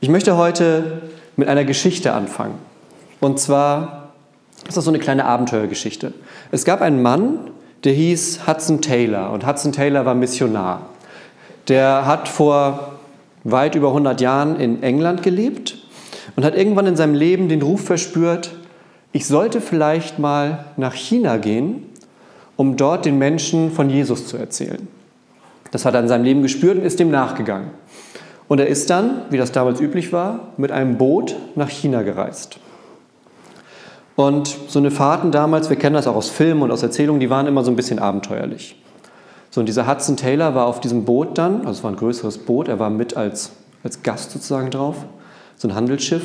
Ich möchte heute mit einer Geschichte anfangen. Und zwar ist das so eine kleine Abenteuergeschichte. Es gab einen Mann, der hieß Hudson Taylor und Hudson Taylor war Missionar. Der hat vor weit über 100 Jahren in England gelebt und hat irgendwann in seinem Leben den Ruf verspürt, ich sollte vielleicht mal nach China gehen, um dort den Menschen von Jesus zu erzählen. Das hat er in seinem Leben gespürt und ist dem nachgegangen. Und er ist dann, wie das damals üblich war, mit einem Boot nach China gereist. Und so eine Fahrten damals, wir kennen das auch aus Filmen und aus Erzählungen, die waren immer so ein bisschen abenteuerlich. So, und dieser Hudson Taylor war auf diesem Boot dann, also es war ein größeres Boot, er war mit als, als Gast sozusagen drauf, so ein Handelsschiff.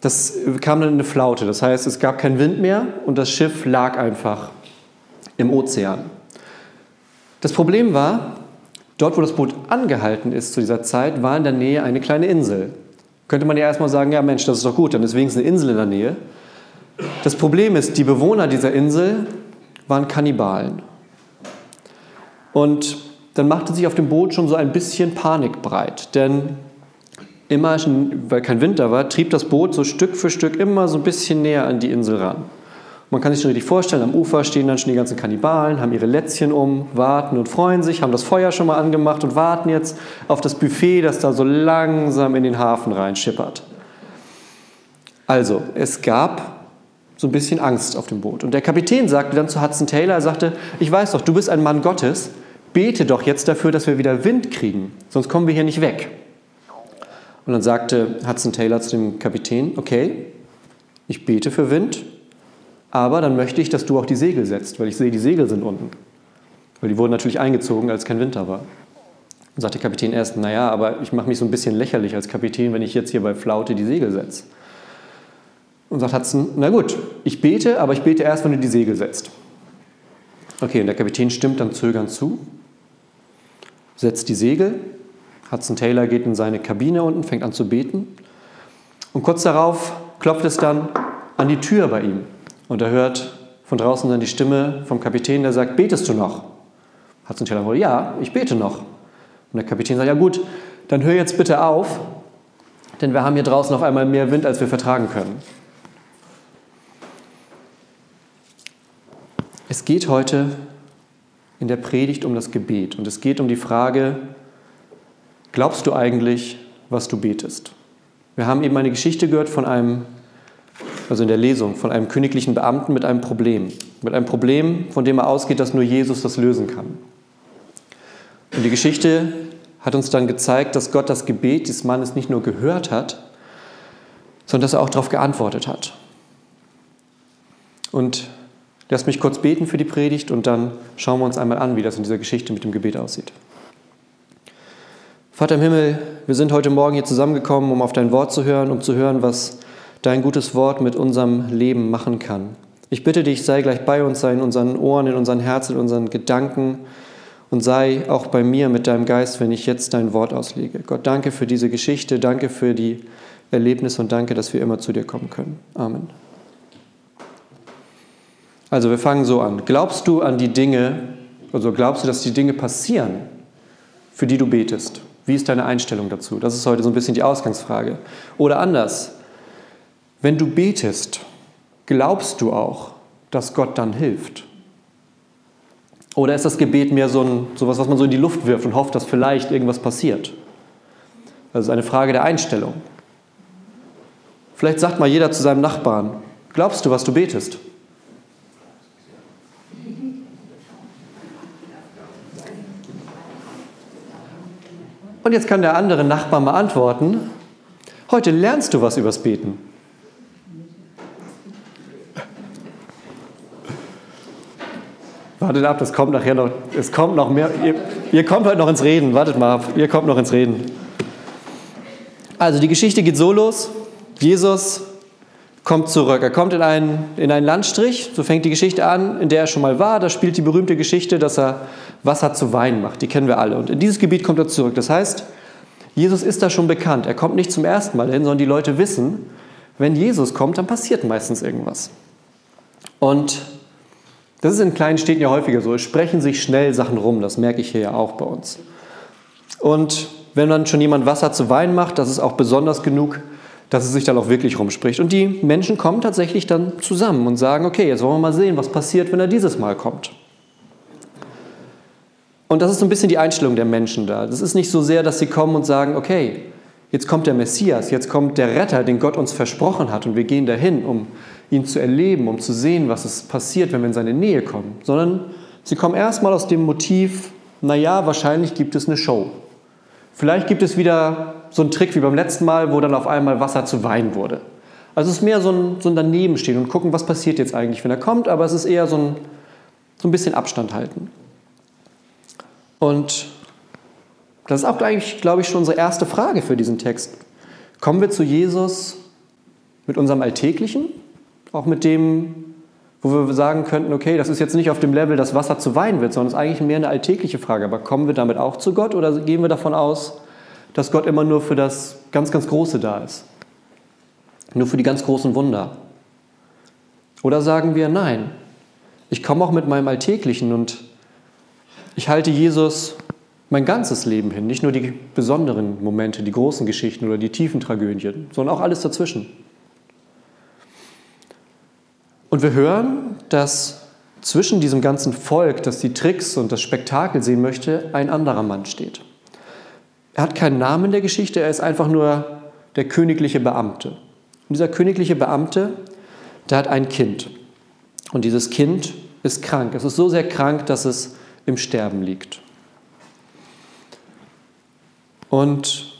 Das kam dann in eine Flaute, das heißt, es gab keinen Wind mehr und das Schiff lag einfach im Ozean. Das Problem war, Dort, wo das Boot angehalten ist zu dieser Zeit, war in der Nähe eine kleine Insel. Könnte man ja erstmal sagen, ja Mensch, das ist doch gut, dann ist wenigstens eine Insel in der Nähe. Das Problem ist, die Bewohner dieser Insel waren Kannibalen. Und dann machte sich auf dem Boot schon so ein bisschen Panik breit, denn immer, weil kein Winter war, trieb das Boot so Stück für Stück immer so ein bisschen näher an die Insel ran. Man kann sich schon richtig vorstellen, am Ufer stehen dann schon die ganzen Kannibalen, haben ihre Lätzchen um, warten und freuen sich, haben das Feuer schon mal angemacht und warten jetzt auf das Buffet, das da so langsam in den Hafen reinschippert. Also, es gab so ein bisschen Angst auf dem Boot. Und der Kapitän sagte dann zu Hudson Taylor, er sagte, ich weiß doch, du bist ein Mann Gottes, bete doch jetzt dafür, dass wir wieder Wind kriegen, sonst kommen wir hier nicht weg. Und dann sagte Hudson Taylor zu dem Kapitän, okay, ich bete für Wind, aber dann möchte ich, dass du auch die Segel setzt, weil ich sehe, die Segel sind unten. Weil die wurden natürlich eingezogen, als kein Winter war. Und sagt der Kapitän erst, naja, aber ich mache mich so ein bisschen lächerlich als Kapitän, wenn ich jetzt hier bei Flaute die Segel setze. Und sagt Hudson, na gut, ich bete, aber ich bete erst, wenn du die Segel setzt. Okay, und der Kapitän stimmt dann zögernd zu, setzt die Segel. Hudson Taylor geht in seine Kabine unten, fängt an zu beten. Und kurz darauf klopft es dann an die Tür bei ihm. Und er hört von draußen dann die Stimme vom Kapitän, der sagt, betest du noch? Hudson Taylor wohl, ja, ich bete noch. Und der Kapitän sagt, ja gut, dann hör jetzt bitte auf, denn wir haben hier draußen auf einmal mehr Wind, als wir vertragen können. Es geht heute in der Predigt um das Gebet und es geht um die Frage, glaubst du eigentlich, was du betest? Wir haben eben eine Geschichte gehört von einem also in der Lesung, von einem königlichen Beamten mit einem Problem. Mit einem Problem, von dem er ausgeht, dass nur Jesus das lösen kann. Und die Geschichte hat uns dann gezeigt, dass Gott das Gebet des Mannes nicht nur gehört hat, sondern dass er auch darauf geantwortet hat. Und lasst mich kurz beten für die Predigt und dann schauen wir uns einmal an, wie das in dieser Geschichte mit dem Gebet aussieht. Vater im Himmel, wir sind heute Morgen hier zusammengekommen, um auf dein Wort zu hören, um zu hören, was dein gutes Wort mit unserem Leben machen kann. Ich bitte dich, sei gleich bei uns, sei in unseren Ohren, in unseren Herzen, in unseren Gedanken und sei auch bei mir mit deinem Geist, wenn ich jetzt dein Wort auslege. Gott, danke für diese Geschichte, danke für die Erlebnisse und danke, dass wir immer zu dir kommen können. Amen. Also wir fangen so an. Glaubst du an die Dinge, also glaubst du, dass die Dinge passieren, für die du betest? Wie ist deine Einstellung dazu? Das ist heute so ein bisschen die Ausgangsfrage. Oder anders, wenn du betest, glaubst du auch, dass Gott dann hilft? Oder ist das Gebet mehr so ein, sowas, was man so in die Luft wirft und hofft, dass vielleicht irgendwas passiert? Das ist eine Frage der Einstellung. Vielleicht sagt mal jeder zu seinem Nachbarn, glaubst du, was du betest? Und jetzt kann der andere Nachbar mal antworten, heute lernst du was übers Beten. Wartet ab, das kommt nachher noch. Es kommt noch mehr. Ihr, ihr kommt heute noch ins Reden. Wartet mal ab. Ihr kommt noch ins Reden. Also die Geschichte geht so los. Jesus kommt zurück. Er kommt in einen, in einen Landstrich, so fängt die Geschichte an, in der er schon mal war. Da spielt die berühmte Geschichte, dass er Wasser zu Wein macht. Die kennen wir alle. Und in dieses Gebiet kommt er zurück. Das heißt, Jesus ist da schon bekannt. Er kommt nicht zum ersten Mal hin, sondern die Leute wissen, wenn Jesus kommt, dann passiert meistens irgendwas. Und das ist in kleinen Städten ja häufiger so. Es sprechen sich schnell Sachen rum, das merke ich hier ja auch bei uns. Und wenn dann schon jemand Wasser zu Wein macht, das ist auch besonders genug, dass es sich dann auch wirklich rumspricht. Und die Menschen kommen tatsächlich dann zusammen und sagen, okay, jetzt wollen wir mal sehen, was passiert, wenn er dieses Mal kommt. Und das ist so ein bisschen die Einstellung der Menschen da. Das ist nicht so sehr, dass sie kommen und sagen, okay, jetzt kommt der Messias, jetzt kommt der Retter, den Gott uns versprochen hat und wir gehen dahin, um ihn zu erleben, um zu sehen, was es passiert, wenn wir in seine Nähe kommen, sondern sie kommen erstmal aus dem Motiv, naja, wahrscheinlich gibt es eine Show. Vielleicht gibt es wieder so einen Trick wie beim letzten Mal, wo dann auf einmal Wasser zu Wein wurde. Also es ist mehr so ein, so ein Danebenstehen und gucken, was passiert jetzt eigentlich, wenn er kommt, aber es ist eher so ein, so ein bisschen Abstand halten. Und das ist auch, eigentlich, glaube ich, schon unsere erste Frage für diesen Text. Kommen wir zu Jesus mit unserem Alltäglichen, auch mit dem, wo wir sagen könnten, okay, das ist jetzt nicht auf dem Level, dass Wasser zu Wein wird, sondern es ist eigentlich mehr eine alltägliche Frage. Aber kommen wir damit auch zu Gott oder gehen wir davon aus, dass Gott immer nur für das ganz, ganz Große da ist? Nur für die ganz großen Wunder? Oder sagen wir, nein, ich komme auch mit meinem Alltäglichen und ich halte Jesus mein ganzes Leben hin, nicht nur die besonderen Momente, die großen Geschichten oder die tiefen Tragödien, sondern auch alles dazwischen. Und wir hören, dass zwischen diesem ganzen Volk, das die Tricks und das Spektakel sehen möchte, ein anderer Mann steht. Er hat keinen Namen in der Geschichte, er ist einfach nur der königliche Beamte. Und dieser königliche Beamte, der hat ein Kind. Und dieses Kind ist krank. Es ist so sehr krank, dass es im Sterben liegt. Und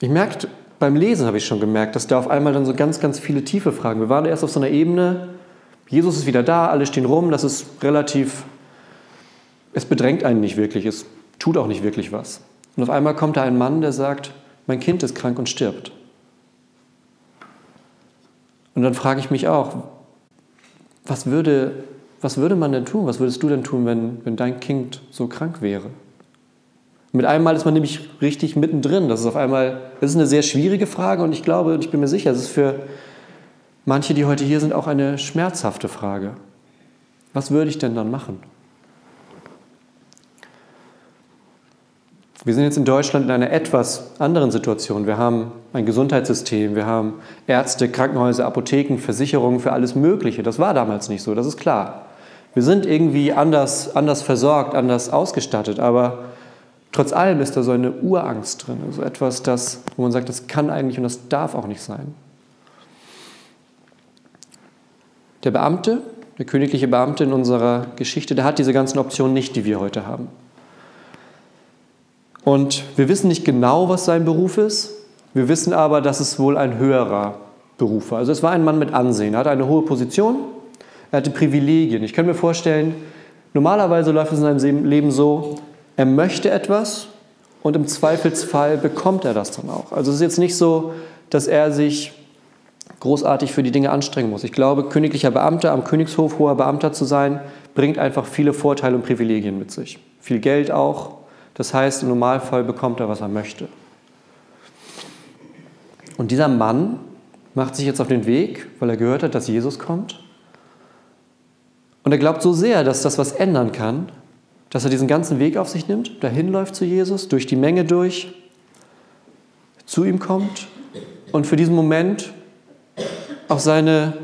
ich merkte, beim Lesen habe ich schon gemerkt, dass da auf einmal dann so ganz, ganz viele tiefe Fragen. Wir waren erst auf so einer Ebene, Jesus ist wieder da, alle stehen rum, das ist relativ, es bedrängt einen nicht wirklich, es tut auch nicht wirklich was. Und auf einmal kommt da ein Mann, der sagt, mein Kind ist krank und stirbt. Und dann frage ich mich auch, was würde, was würde man denn tun? Was würdest du denn tun, wenn, wenn dein Kind so krank wäre? Mit einem Mal ist man nämlich richtig mittendrin. Das ist auf einmal, das ist eine sehr schwierige Frage und ich glaube und ich bin mir sicher, es ist für manche, die heute hier sind, auch eine schmerzhafte Frage. Was würde ich denn dann machen? Wir sind jetzt in Deutschland in einer etwas anderen Situation. Wir haben ein Gesundheitssystem, wir haben Ärzte, Krankenhäuser, Apotheken, Versicherungen für alles Mögliche. Das war damals nicht so, das ist klar. Wir sind irgendwie anders, anders versorgt, anders ausgestattet, aber trotz allem ist da so eine Urangst drin, so also etwas, das, wo man sagt, das kann eigentlich und das darf auch nicht sein. Der Beamte, der königliche Beamte in unserer Geschichte, der hat diese ganzen Optionen nicht, die wir heute haben. Und wir wissen nicht genau, was sein Beruf ist. Wir wissen aber, dass es wohl ein höherer Beruf war. Also es war ein Mann mit Ansehen. Er hatte eine hohe Position, er hatte Privilegien. Ich kann mir vorstellen, normalerweise läuft es in seinem Leben so, er möchte etwas und im Zweifelsfall bekommt er das dann auch. Also es ist jetzt nicht so, dass er sich großartig für die Dinge anstrengen muss. Ich glaube, königlicher Beamter am Königshof, hoher Beamter zu sein, bringt einfach viele Vorteile und Privilegien mit sich. Viel Geld auch, das heißt, im Normalfall bekommt er, was er möchte. Und dieser Mann macht sich jetzt auf den Weg, weil er gehört hat, dass Jesus kommt. Und er glaubt so sehr, dass das was ändern kann, dass er diesen ganzen Weg auf sich nimmt, dahin läuft zu Jesus, durch die Menge durch, zu ihm kommt und für diesen Moment auch seine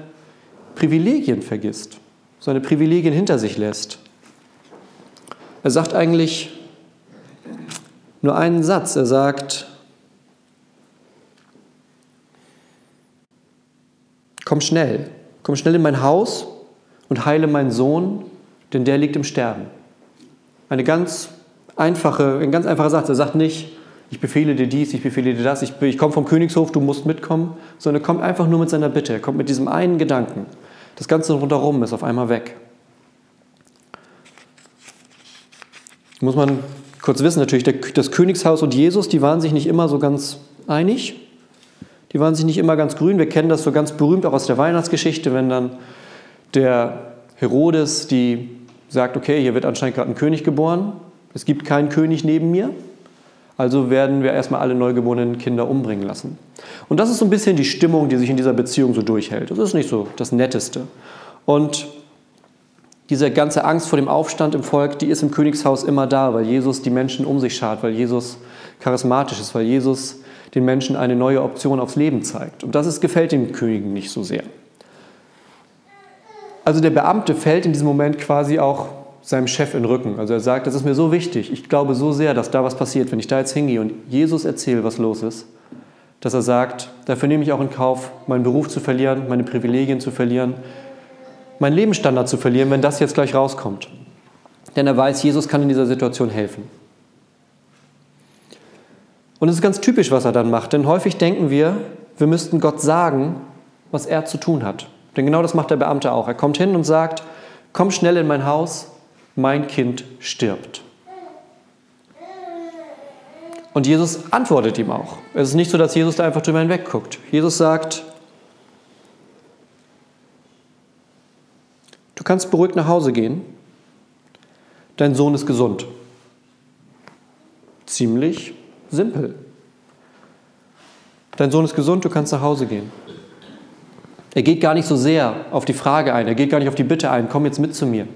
Privilegien vergisst, seine Privilegien hinter sich lässt. Er sagt eigentlich, nur einen Satz. Er sagt, komm schnell, komm schnell in mein Haus und heile meinen Sohn, denn der liegt im Sterben. Eine ganz einfache, ein ganz einfacher Satz. Er sagt nicht, ich befehle dir dies, ich befehle dir das, ich, ich komme vom Königshof, du musst mitkommen, sondern er kommt einfach nur mit seiner Bitte, er kommt mit diesem einen Gedanken. Das Ganze rundherum ist auf einmal weg. Muss man kurz wissen natürlich, das Königshaus und Jesus, die waren sich nicht immer so ganz einig. Die waren sich nicht immer ganz grün. Wir kennen das so ganz berühmt auch aus der Weihnachtsgeschichte, wenn dann der Herodes, die sagt, okay, hier wird anscheinend gerade ein König geboren. Es gibt keinen König neben mir. Also werden wir erstmal alle neugeborenen Kinder umbringen lassen. Und das ist so ein bisschen die Stimmung, die sich in dieser Beziehung so durchhält. Das ist nicht so das Netteste. Und Diese ganze Angst vor dem Aufstand im Volk, die ist im Königshaus immer da, weil Jesus die Menschen um sich schart, weil Jesus charismatisch ist, weil Jesus den Menschen eine neue Option aufs Leben zeigt. Und das ist, gefällt den Königen nicht so sehr. Also der Beamte fällt in diesem Moment quasi auch seinem Chef in den Rücken. Also er sagt, das ist mir so wichtig, ich glaube so sehr, dass da was passiert, wenn ich da jetzt hingehe und Jesus erzähle, was los ist, dass er sagt, dafür nehme ich auch in Kauf, meinen Beruf zu verlieren, meine Privilegien zu verlieren, meinen Lebensstandard zu verlieren, wenn das jetzt gleich rauskommt. Denn er weiß, Jesus kann in dieser Situation helfen. Und es ist ganz typisch, was er dann macht, denn häufig denken wir, wir müssten Gott sagen, was er zu tun hat. Denn genau das macht der Beamte auch. Er kommt hin und sagt, komm schnell in mein Haus, mein Kind stirbt. Und Jesus antwortet ihm auch. Es ist nicht so, dass Jesus da einfach drüber hinweg guckt. Jesus sagt, du kannst beruhigt nach Hause gehen, dein Sohn ist gesund. Ziemlich simpel. Dein Sohn ist gesund, du kannst nach Hause gehen. Er geht gar nicht so sehr auf die Frage ein, er geht gar nicht auf die Bitte ein, komm jetzt mit zu mir.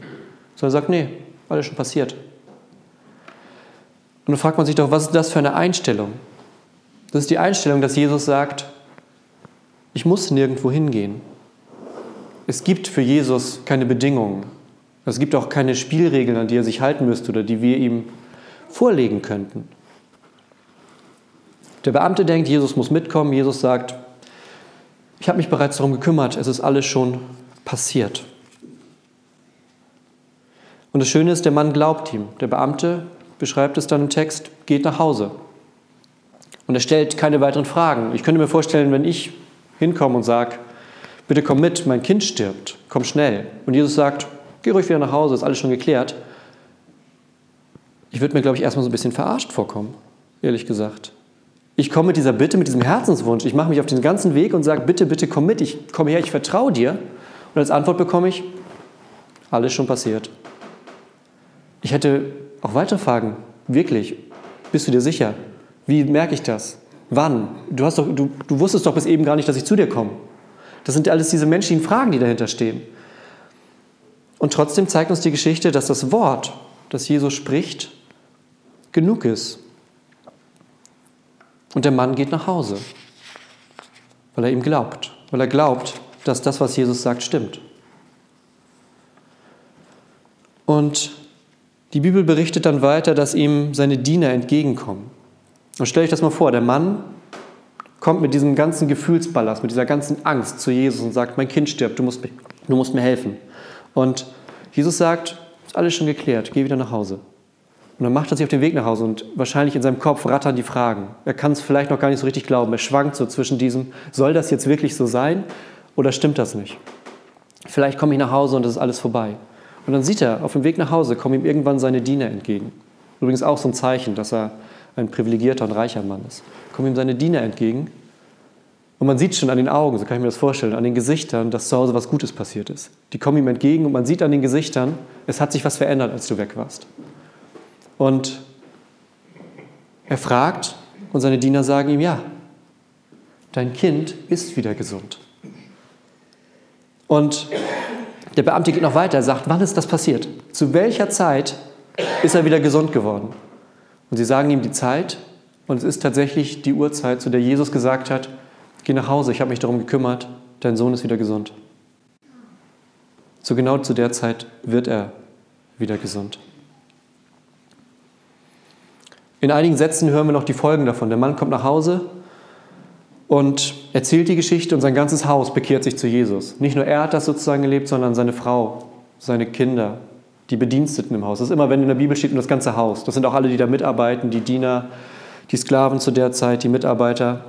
Sondern er sagt, nee, alles schon passiert. Und dann fragt man sich doch, was ist das für eine Einstellung? Das ist die Einstellung, dass Jesus sagt, ich muss nirgendwo hingehen. Es gibt für Jesus keine Bedingungen. Es gibt auch keine Spielregeln, an die er sich halten müsste oder die wir ihm vorlegen könnten. Der Beamte denkt, Jesus muss mitkommen. Jesus sagt, ich habe mich bereits darum gekümmert, es ist alles schon passiert. Und das Schöne ist, der Mann glaubt ihm. Der Beamte beschreibt es dann im Text, geht nach Hause. Und er stellt keine weiteren Fragen. Ich könnte mir vorstellen, wenn ich hinkomme und sage, bitte komm mit, mein Kind stirbt, komm schnell. Und Jesus sagt, geh ruhig wieder nach Hause, ist alles schon geklärt. Ich würde mir, glaube ich, erstmal so ein bisschen verarscht vorkommen, ehrlich gesagt. Ich komme mit dieser Bitte, mit diesem Herzenswunsch, ich mache mich auf den ganzen Weg und sage, bitte, bitte komm mit, ich komme her, ich vertraue dir. Und als Antwort bekomme ich, alles schon passiert. Ich hätte auch weitere Fragen. Wirklich, bist du dir sicher? Wie merke ich das? Wann? Du, hast doch, du, du wusstest doch bis eben gar nicht, dass ich zu dir komme. Das sind alles diese menschlichen Fragen, die dahinter stehen. Und trotzdem zeigt uns die Geschichte, dass das Wort, das Jesus spricht, genug ist. Und der Mann geht nach Hause, weil er ihm glaubt, weil er glaubt, dass das, was Jesus sagt, stimmt. Und die Bibel berichtet dann weiter, dass ihm seine Diener entgegenkommen. Und stell euch das mal vor, der Mann kommt mit diesem ganzen Gefühlsballast, mit dieser ganzen Angst zu Jesus und sagt, mein Kind stirbt, du musst, mir, du musst mir helfen. Und Jesus sagt, ist alles schon geklärt, geh wieder nach Hause. Und dann macht er sich auf den Weg nach Hause und wahrscheinlich in seinem Kopf rattern die Fragen. Er kann es vielleicht noch gar nicht so richtig glauben. Er schwankt so zwischen diesem, soll das jetzt wirklich so sein oder stimmt das nicht? Vielleicht komme ich nach Hause und es ist alles vorbei. Und dann sieht er, auf dem Weg nach Hause kommen ihm irgendwann seine Diener entgegen. Übrigens auch so ein Zeichen, dass er ein privilegierter und reicher Mann ist. Kommen ihm seine Diener entgegen und man sieht schon an den Augen, so kann ich mir das vorstellen, an den Gesichtern, dass zu Hause was Gutes passiert ist. Die kommen ihm entgegen und man sieht an den Gesichtern, es hat sich was verändert, als du weg warst. Und er fragt und seine Diener sagen ihm, ja, dein Kind ist wieder gesund. Und der Beamte geht noch weiter, er sagt, wann ist das passiert? Zu welcher Zeit ist er wieder gesund geworden? Und sie sagen ihm die Zeit und es ist tatsächlich die Uhrzeit, zu der Jesus gesagt hat, geh nach Hause, ich habe mich darum gekümmert, dein Sohn ist wieder gesund. So genau zu der Zeit wird er wieder gesund. In einigen Sätzen hören wir noch die Folgen davon. Der Mann kommt nach Hause und erzählt die Geschichte und sein ganzes Haus bekehrt sich zu Jesus. Nicht nur er hat das sozusagen gelebt, sondern seine Frau, seine Kinder, die Bediensteten im Haus. Das ist immer, wenn in der Bibel steht, und das ganze Haus. Das sind auch alle, die da mitarbeiten, die Diener, die Sklaven zu der Zeit, die Mitarbeiter.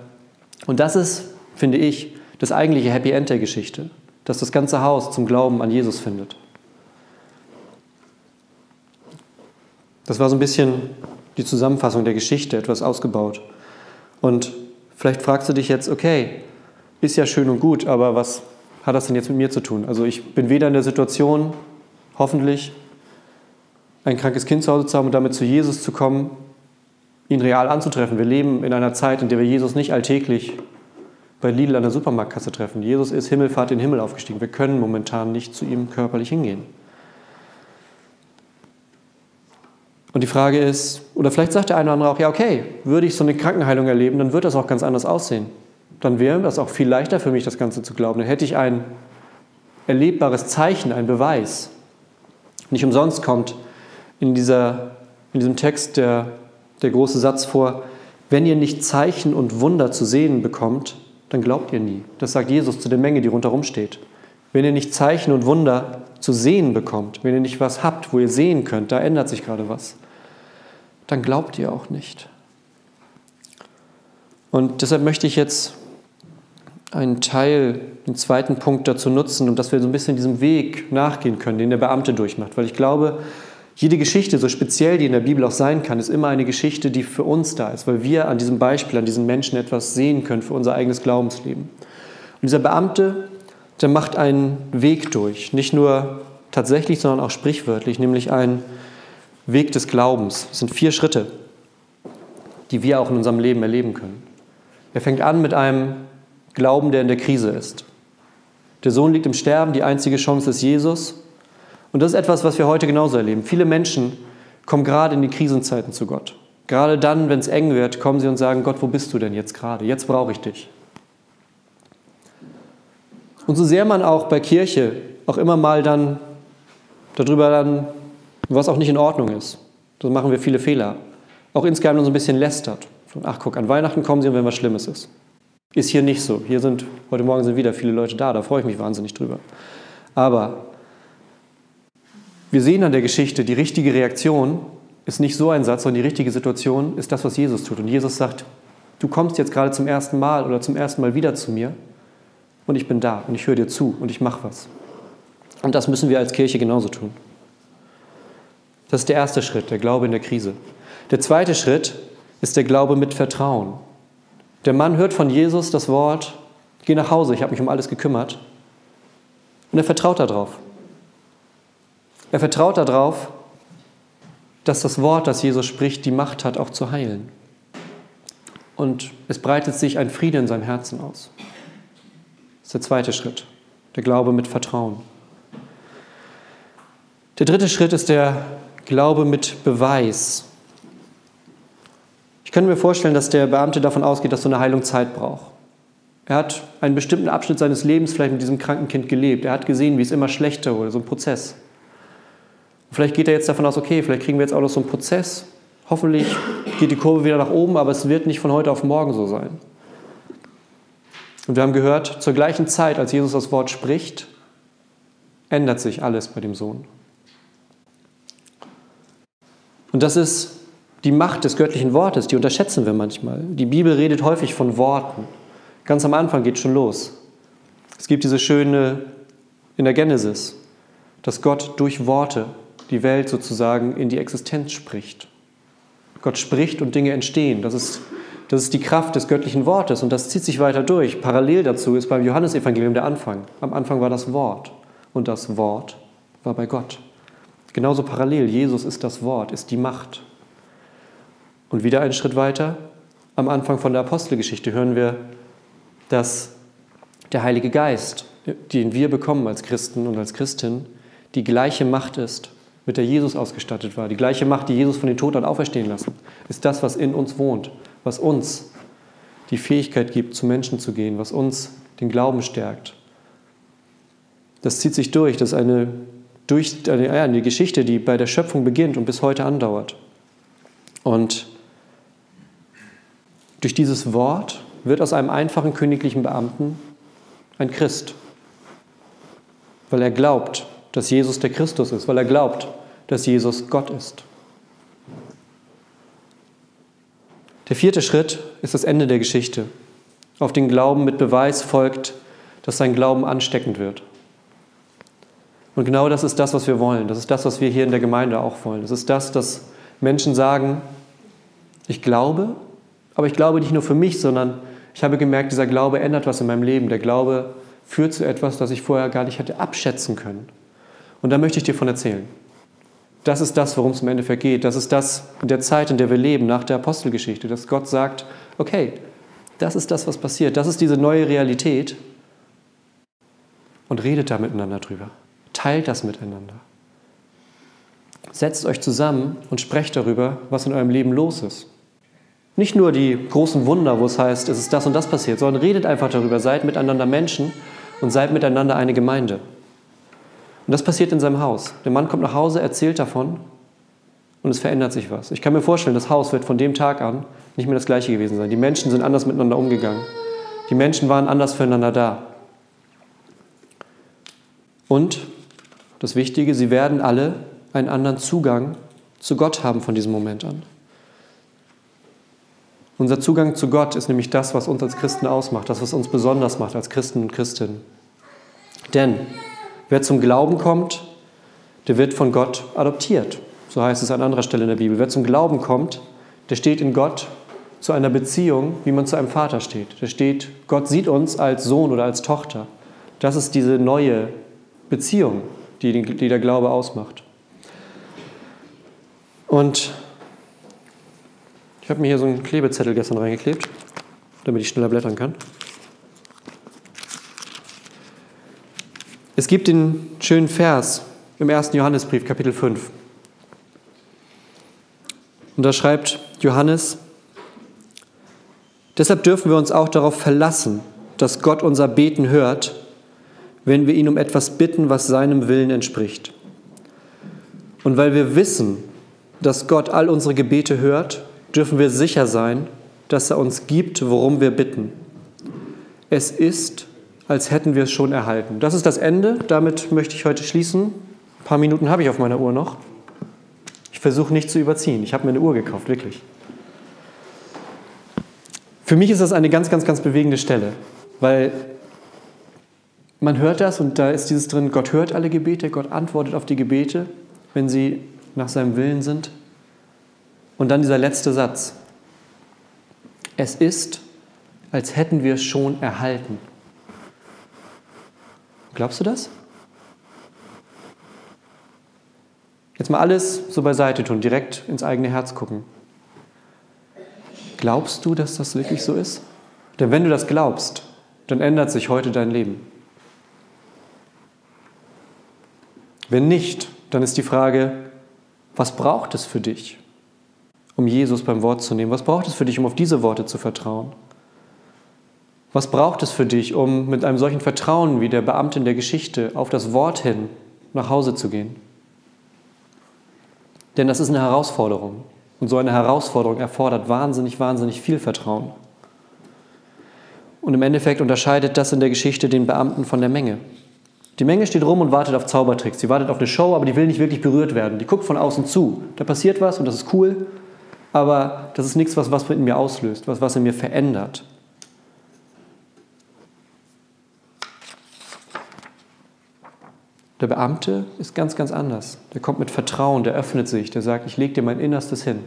Und das ist, finde ich, das eigentliche Happy End der Geschichte, dass das ganze Haus zum Glauben an Jesus findet. Das war so ein bisschen die Zusammenfassung der Geschichte etwas ausgebaut. Und vielleicht fragst du dich jetzt, okay, ist ja schön und gut, aber was hat das denn jetzt mit mir zu tun? Also ich bin weder in der Situation, hoffentlich, ein krankes Kind zu Hause zu haben und damit zu Jesus zu kommen, ihn real anzutreffen. Wir leben in einer Zeit, in der wir Jesus nicht alltäglich bei Lidl an der Supermarktkasse treffen. Jesus ist Himmelfahrt in den Himmel aufgestiegen. Wir können momentan nicht zu ihm körperlich hingehen. Und die Frage ist, oder vielleicht sagt der eine oder andere auch, ja, okay, würde ich so eine Krankenheilung erleben, dann wird das auch ganz anders aussehen. Dann wäre das auch viel leichter für mich, das Ganze zu glauben. Dann hätte ich ein erlebbares Zeichen, ein Beweis. Nicht umsonst kommt in, dieser, in diesem Text der, der große Satz vor, wenn ihr nicht Zeichen und Wunder zu sehen bekommt, dann glaubt ihr nie. Das sagt Jesus zu der Menge, die rundherum steht. Wenn ihr nicht Zeichen und Wunder zu sehen bekommt, wenn ihr nicht was habt, wo ihr sehen könnt, da ändert sich gerade was, dann glaubt ihr auch nicht. Und deshalb möchte ich jetzt einen Teil, den zweiten Punkt dazu nutzen, um dass wir so ein bisschen diesem Weg nachgehen können, den der Beamte durchmacht. Weil ich glaube, jede Geschichte, so speziell die in der Bibel auch sein kann, ist immer eine Geschichte, die für uns da ist, weil wir an diesem Beispiel, an diesen Menschen etwas sehen können für unser eigenes Glaubensleben. Und dieser Beamte, der macht einen Weg durch, nicht nur tatsächlich, sondern auch sprichwörtlich, nämlich einen Weg des Glaubens. Das sind vier Schritte, die wir auch in unserem Leben erleben können. Er fängt an mit einem Glauben, der in der Krise ist. Der Sohn liegt im Sterben, die einzige Chance ist Jesus. Und das ist etwas, was wir heute genauso erleben. Viele Menschen kommen gerade in die Krisenzeiten zu Gott. Gerade dann, wenn es eng wird, kommen sie und sagen, Gott, wo bist du denn jetzt gerade? Jetzt brauche ich dich. Und so sehr man auch bei Kirche auch immer mal dann darüber dann, was auch nicht in Ordnung ist, da machen wir viele Fehler, auch insgeheim so ein bisschen lästert. Ach guck, an Weihnachten kommen sie und wenn was Schlimmes ist. Ist hier nicht so. Hier sind, heute Morgen sind wieder viele Leute da, da freue ich mich wahnsinnig drüber. Aber wir sehen an der Geschichte, die richtige Reaktion ist nicht so ein Satz, sondern die richtige Situation ist das, was Jesus tut. Und Jesus sagt, du kommst jetzt gerade zum ersten Mal oder zum ersten Mal wieder zu mir und ich bin da und ich höre dir zu und ich mache was. Und das müssen wir als Kirche genauso tun. Das ist der erste Schritt, der Glaube in der Krise. Der zweite Schritt ist der Glaube mit Vertrauen. Der Mann hört von Jesus das Wort, geh nach Hause, ich habe mich um alles gekümmert. Und er vertraut darauf. Er vertraut darauf, dass das Wort, das Jesus spricht, die Macht hat, auch zu heilen. Und es breitet sich ein Friede in seinem Herzen aus. Das ist der zweite Schritt, der Glaube mit Vertrauen. Der dritte Schritt ist der Glaube mit Beweis. Ich könnte mir vorstellen, dass der Beamte davon ausgeht, dass so eine Heilung Zeit braucht. Er hat einen bestimmten Abschnitt seines Lebens vielleicht mit diesem kranken Kind gelebt. Er hat gesehen, wie es immer schlechter wurde, so ein Prozess. Vielleicht geht er jetzt davon aus, okay, vielleicht kriegen wir jetzt auch noch so einen Prozess. Hoffentlich geht die Kurve wieder nach oben, aber es wird nicht von heute auf morgen so sein. Und wir haben gehört, zur gleichen Zeit, als Jesus das Wort spricht, ändert sich alles bei dem Sohn. Und das ist die Macht des göttlichen Wortes, die unterschätzen wir manchmal. Die Bibel redet häufig von Worten. Ganz am Anfang geht schon los. Es gibt diese schöne in der Genesis, dass Gott durch Worte die Welt sozusagen in die Existenz spricht. Gott spricht und Dinge entstehen. Das ist, das ist die Kraft des göttlichen Wortes und das zieht sich weiter durch. Parallel dazu ist beim Johannesevangelium der Anfang. Am Anfang war das Wort und das Wort war bei Gott. Genauso parallel, Jesus ist das Wort, ist die Macht. Und wieder einen Schritt weiter, am Anfang von der Apostelgeschichte hören wir, dass der Heilige Geist, den wir bekommen als Christen und als Christin, die gleiche Macht ist mit der Jesus ausgestattet war. Die gleiche Macht, die Jesus von den Toten auferstehen lassen, ist das, was in uns wohnt, was uns die Fähigkeit gibt, zu Menschen zu gehen, was uns den Glauben stärkt. Das zieht sich durch. Das ist eine, durch, eine, eine Geschichte, die bei der Schöpfung beginnt und bis heute andauert. Und durch dieses Wort wird aus einem einfachen königlichen Beamten ein Christ, weil er glaubt, dass Jesus der Christus ist, weil er glaubt, dass Jesus Gott ist. Der vierte Schritt ist das Ende der Geschichte. Auf den Glauben mit Beweis folgt, dass sein Glauben ansteckend wird. Und genau das ist das, was wir wollen. Das ist das, was wir hier in der Gemeinde auch wollen. Das ist das, dass Menschen sagen, ich glaube, aber ich glaube nicht nur für mich, sondern ich habe gemerkt, dieser Glaube ändert was in meinem Leben. Der Glaube führt zu etwas, das ich vorher gar nicht hätte abschätzen können. Und da möchte ich dir von erzählen. Das ist das, worum es im Endeffekt geht. Das ist das in der Zeit, in der wir leben, nach der Apostelgeschichte, dass Gott sagt, okay, das ist das, was passiert. Das ist diese neue Realität. Und redet da miteinander drüber. Teilt das miteinander. setzt euch zusammen und sprecht darüber, was in eurem Leben los ist. Nicht nur die großen Wunder, wo es heißt, es ist das und das passiert, sondern redet einfach darüber, seid miteinander Menschen und seid miteinander eine Gemeinde. Und das passiert in seinem Haus. Der Mann kommt nach Hause, erzählt davon und es verändert sich was. Ich kann mir vorstellen, das Haus wird von dem Tag an nicht mehr das gleiche gewesen sein. Die Menschen sind anders miteinander umgegangen. Die Menschen waren anders füreinander da. Und das Wichtige, sie werden alle einen anderen Zugang zu Gott haben von diesem Moment an. Unser Zugang zu Gott ist nämlich das, was uns als Christen ausmacht, das, was uns besonders macht als Christen und Christinnen. Denn wer zum Glauben kommt, der wird von Gott adoptiert. So heißt es an anderer Stelle in der Bibel. Wer zum Glauben kommt, der steht in Gott zu einer Beziehung, wie man zu einem Vater steht. Der steht, Gott sieht uns als Sohn oder als Tochter. Das ist diese neue Beziehung, die, die der Glaube ausmacht. Und ich habe mir hier so einen Klebezettel gestern reingeklebt, damit ich schneller blättern kann. Es gibt den schönen Vers im 1. Johannesbrief, Kapitel 5. Und da schreibt Johannes, deshalb dürfen wir uns auch darauf verlassen, dass Gott unser Beten hört, wenn wir ihn um etwas bitten, was seinem Willen entspricht. Und weil wir wissen, dass Gott all unsere Gebete hört, dürfen wir sicher sein, dass er uns gibt, worum wir bitten. Es ist, als hätten wir es schon erhalten. Das ist das Ende. Damit möchte ich heute schließen. Ein paar Minuten habe ich auf meiner Uhr noch. Ich versuche nicht zu überziehen. Ich habe mir eine Uhr gekauft, wirklich. Für mich ist das eine ganz, ganz, ganz bewegende Stelle, weil man hört das und da ist dieses drin, Gott hört alle Gebete, Gott antwortet auf die Gebete, wenn sie nach seinem Willen sind. Und dann dieser letzte Satz. Es ist, als hätten wir es schon erhalten. Glaubst du das? Jetzt mal alles so beiseite tun, direkt ins eigene Herz gucken. Glaubst du, dass das wirklich so ist? Denn wenn du das glaubst, dann ändert sich heute dein Leben. Wenn nicht, dann ist die Frage, was braucht es für dich? um Jesus beim Wort zu nehmen? Was braucht es für dich, um auf diese Worte zu vertrauen? Was braucht es für dich, um mit einem solchen Vertrauen wie der Beamte in der Geschichte auf das Wort hin nach Hause zu gehen? Denn das ist eine Herausforderung. Und so eine Herausforderung erfordert wahnsinnig, wahnsinnig viel Vertrauen. Und im Endeffekt unterscheidet das in der Geschichte den Beamten von der Menge. Die Menge steht rum und wartet auf Zaubertricks. Sie wartet auf eine Show, aber die will nicht wirklich berührt werden. Die guckt von außen zu. Da passiert was und das ist cool aber das ist nichts, was was in mir auslöst, was was in mir verändert. Der Beamte ist ganz, ganz anders. Der kommt mit Vertrauen, der öffnet sich, der sagt, ich lege dir mein Innerstes hin.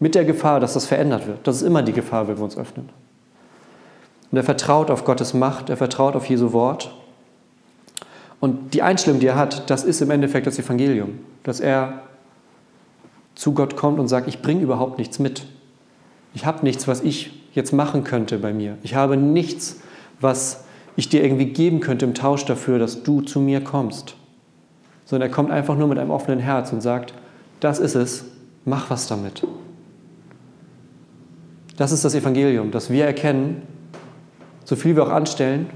Mit der Gefahr, dass das verändert wird. Das ist immer die Gefahr, wenn wir uns öffnen. Und er vertraut auf Gottes Macht, er vertraut auf Jesu Wort. Und die Einstellung, die er hat, das ist im Endeffekt das Evangelium, dass er zu Gott kommt und sagt, ich bringe überhaupt nichts mit. Ich habe nichts, was ich jetzt machen könnte bei mir. Ich habe nichts, was ich dir irgendwie geben könnte im Tausch dafür, dass du zu mir kommst. Sondern er kommt einfach nur mit einem offenen Herz und sagt, das ist es, mach was damit. Das ist das Evangelium, dass wir erkennen, so viel wir auch anstellen,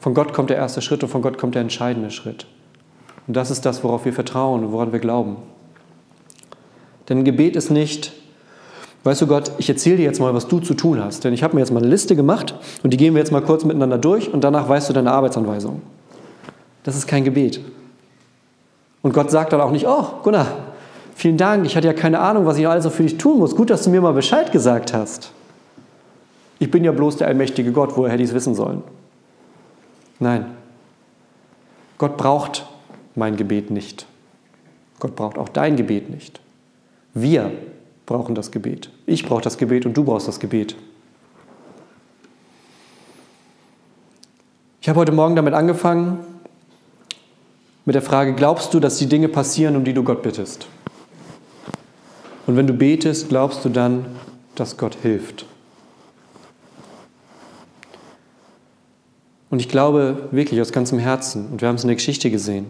von Gott kommt der erste Schritt und von Gott kommt der entscheidende Schritt. Und das ist das, worauf wir vertrauen und woran wir glauben. Denn Gebet ist nicht, weißt du Gott, ich erzähle dir jetzt mal, was du zu tun hast. Denn ich habe mir jetzt mal eine Liste gemacht und die gehen wir jetzt mal kurz miteinander durch und danach weißt du deine Arbeitsanweisung. Das ist kein Gebet. Und Gott sagt dann auch nicht, oh, Gunnar, vielen Dank, ich hatte ja keine Ahnung, was ich also für dich tun muss. Gut, dass du mir mal Bescheid gesagt hast. Ich bin ja bloß der allmächtige Gott, woher hätte ich es wissen sollen? Nein. Gott braucht mein Gebet nicht. Gott braucht auch dein Gebet nicht. Wir brauchen das Gebet. Ich brauche das Gebet und du brauchst das Gebet. Ich habe heute Morgen damit angefangen, mit der Frage, glaubst du, dass die Dinge passieren, um die du Gott bittest? Und wenn du betest, glaubst du dann, dass Gott hilft? Und ich glaube wirklich aus ganzem Herzen, und wir haben es in der Geschichte gesehen,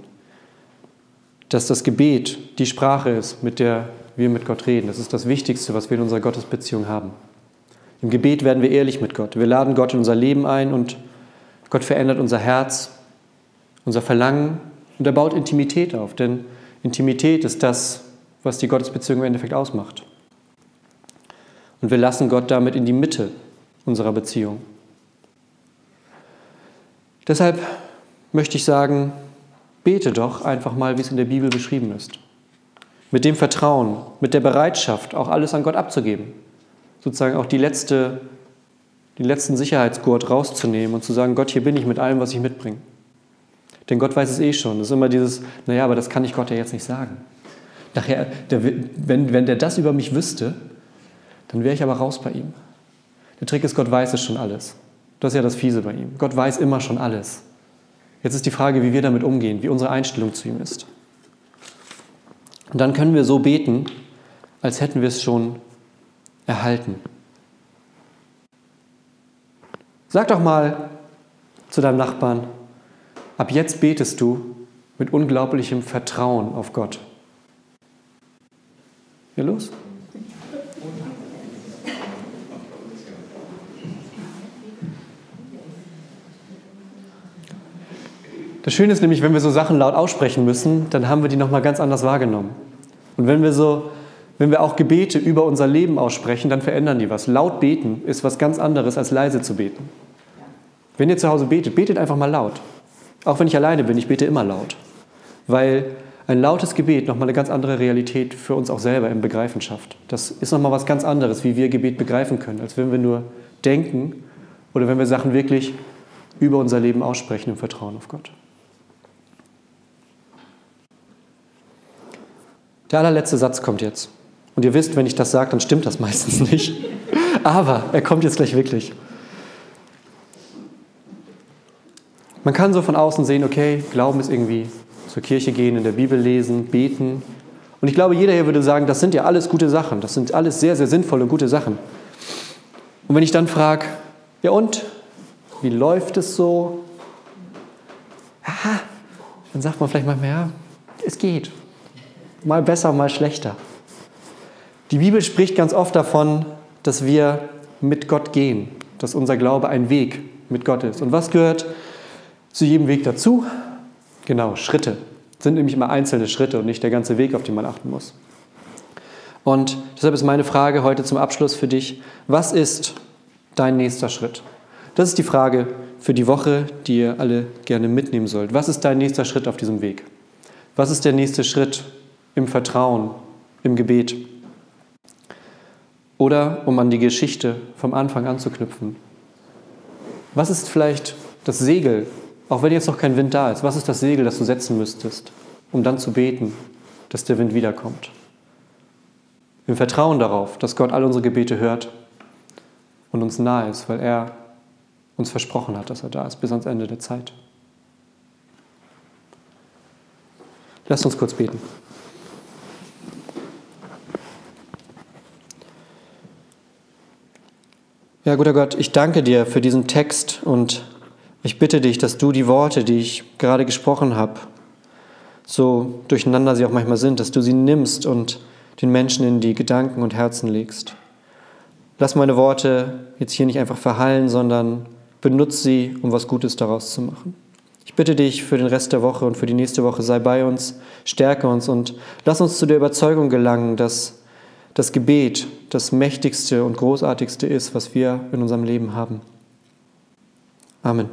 dass das Gebet die Sprache ist, mit der wir mit Gott reden. Das ist das Wichtigste, was wir in unserer Gottesbeziehung haben. Im Gebet werden wir ehrlich mit Gott. Wir laden Gott in unser Leben ein und Gott verändert unser Herz, unser Verlangen und er baut Intimität auf. Denn Intimität ist das, was die Gottesbeziehung im Endeffekt ausmacht. Und wir lassen Gott damit in die Mitte unserer Beziehung. Deshalb möchte ich sagen, bete doch einfach mal, wie es in der Bibel beschrieben ist. Mit dem Vertrauen, mit der Bereitschaft, auch alles an Gott abzugeben. Sozusagen auch die letzte, den letzten Sicherheitsgurt rauszunehmen und zu sagen, Gott, hier bin ich mit allem, was ich mitbringe. Denn Gott weiß es eh schon. Das ist immer dieses, naja, aber das kann ich Gott ja jetzt nicht sagen. Nachher, der, wenn, wenn der das über mich wüsste, dann wäre ich aber raus bei ihm. Der Trick ist, Gott weiß es schon alles. Das ist ja das Fiese bei ihm. Gott weiß immer schon alles. Jetzt ist die Frage, wie wir damit umgehen, wie unsere Einstellung zu ihm ist. Und dann können wir so beten, als hätten wir es schon erhalten. Sag doch mal zu deinem Nachbarn, ab jetzt betest du mit unglaublichem Vertrauen auf Gott. Ja, los. Das Schöne ist nämlich, wenn wir so Sachen laut aussprechen müssen, dann haben wir die nochmal ganz anders wahrgenommen. Und wenn wir so, wenn wir auch Gebete über unser Leben aussprechen, dann verändern die was. Laut beten ist was ganz anderes als leise zu beten. Wenn ihr zu Hause betet, betet einfach mal laut. Auch wenn ich alleine bin, ich bete immer laut. Weil ein lautes Gebet nochmal eine ganz andere Realität für uns auch selber im Begreifen schafft. Das ist nochmal was ganz anderes, wie wir Gebet begreifen können, als wenn wir nur denken oder wenn wir Sachen wirklich über unser Leben aussprechen im Vertrauen auf Gott. Der allerletzte Satz kommt jetzt. Und ihr wisst, wenn ich das sage, dann stimmt das meistens nicht. Aber er kommt jetzt gleich wirklich. Man kann so von außen sehen, okay, Glauben ist irgendwie zur Kirche gehen, in der Bibel lesen, beten. Und ich glaube, jeder hier würde sagen, das sind ja alles gute Sachen. Das sind alles sehr, sehr sinnvolle und gute Sachen. Und wenn ich dann frage, ja und, wie läuft es so? Aha, dann sagt man vielleicht manchmal, ja, es geht. Mal besser, mal schlechter. Die Bibel spricht ganz oft davon, dass wir mit Gott gehen, dass unser Glaube ein Weg mit Gott ist. Und was gehört zu jedem Weg dazu? Genau, Schritte. Das sind nämlich immer einzelne Schritte und nicht der ganze Weg, auf den man achten muss. Und deshalb ist meine Frage heute zum Abschluss für dich, was ist dein nächster Schritt? Das ist die Frage für die Woche, die ihr alle gerne mitnehmen sollt. Was ist dein nächster Schritt auf diesem Weg? Was ist der nächste Schritt im Vertrauen, im Gebet. Oder, um an die Geschichte vom Anfang anzuknüpfen, was ist vielleicht das Segel, auch wenn jetzt noch kein Wind da ist, was ist das Segel, das du setzen müsstest, um dann zu beten, dass der Wind wiederkommt? Im Vertrauen darauf, dass Gott all unsere Gebete hört und uns nahe ist, weil er uns versprochen hat, dass er da ist bis ans Ende der Zeit. Lasst uns kurz beten. Ja, guter Gott, ich danke dir für diesen Text und ich bitte dich, dass du die Worte, die ich gerade gesprochen habe, so durcheinander sie auch manchmal sind, dass du sie nimmst und den Menschen in die Gedanken und Herzen legst. Lass meine Worte jetzt hier nicht einfach verhallen, sondern benutze sie, um was Gutes daraus zu machen. Ich bitte dich für den Rest der Woche und für die nächste Woche, sei bei uns, stärke uns und lass uns zu der Überzeugung gelangen, dass das Gebet das mächtigste und großartigste ist, was wir in unserem Leben haben. Amen.